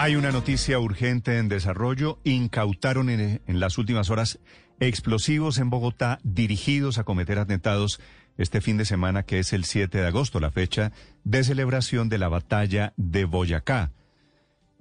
Hay una noticia urgente en desarrollo. Incautaron en, las últimas horas explosivos en Bogotá dirigidos a cometer atentados este fin de semana que es el 7 de agosto, la fecha de celebración de la batalla de Boyacá.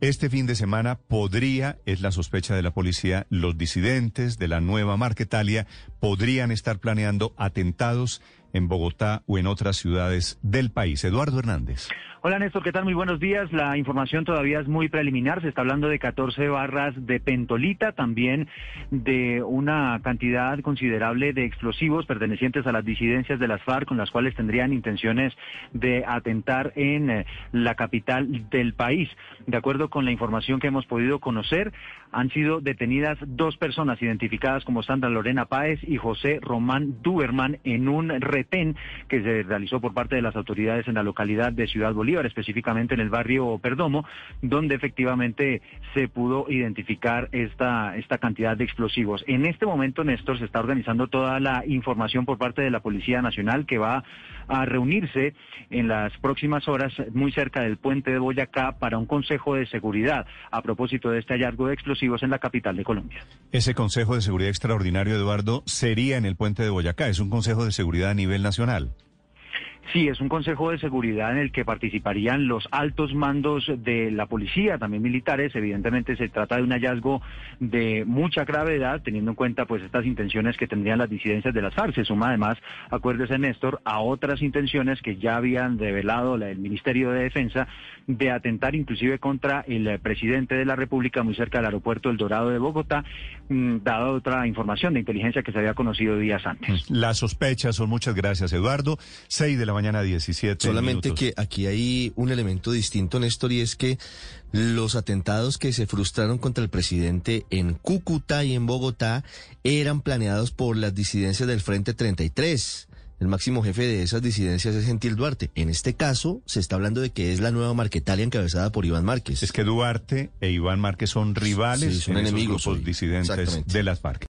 Este fin de semana podría, es la sospecha de la policía, los disidentes de la nueva Marquetalia podrían estar planeando atentados en Bogotá o en otras ciudades del país. Eduardo Hernández. Hola Néstor, ¿qué tal? Muy buenos días. La información todavía es muy preliminar. Se está hablando de 14 barras de pentolita, también de una cantidad considerable de explosivos pertenecientes a las disidencias de las FARC, con las cuales tendrían intenciones de atentar en eh, la capital del país. De acuerdo con la información que hemos podido conocer, han sido detenidas dos personas identificadas como Sandra Lorena Páez y José Román Duberman en un retén que se realizó por parte de las autoridades en la localidad de Ciudad Bolívar, específicamente en el barrio Perdomo, donde efectivamente se pudo identificar esta, esta cantidad de explosivos. En este momento, Néstor, se está organizando toda la información por parte de la Policía Nacional que va a reunirse en las próximas horas muy cerca del puente de Boyacá para un consejo de seguridad a propósito de este hallazgo de explosivos en la capital de Colombia. Ese consejo de seguridad extraordinario, Eduardo, sería en el puente de Boyacá. Es un consejo de seguridad a nivel nacional. Sí, es un consejo de seguridad en el que participarían los altos mandos de la policía, también militares. Evidentemente se trata de un hallazgo de mucha gravedad, teniendo en cuenta pues estas intenciones que tendrían las disidencias de las FARC. Suma además, acuérdese Néstor, a otras intenciones que ya habían revelado el Ministerio de Defensa de atentar inclusive contra el presidente de la República muy cerca del aeropuerto El Dorado de Bogotá, mm, dada otra información de inteligencia que se había conocido días antes. Las sospechas son muchas gracias, Eduardo. Seis de la mañana 17. Solamente que aquí hay un elemento distinto, Néstor, y es que los atentados que se frustraron contra el presidente en Cúcuta y en Bogotá eran planeados por las disidencias del Frente 33. El máximo jefe de esas disidencias es Gentil Duarte. En este caso, se está hablando de que es la nueva Marquetalia encabezada por Iván Márquez. Es que Duarte e Iván Márquez son rivales, sí, son en enemigos esos grupos disidentes de las FARC.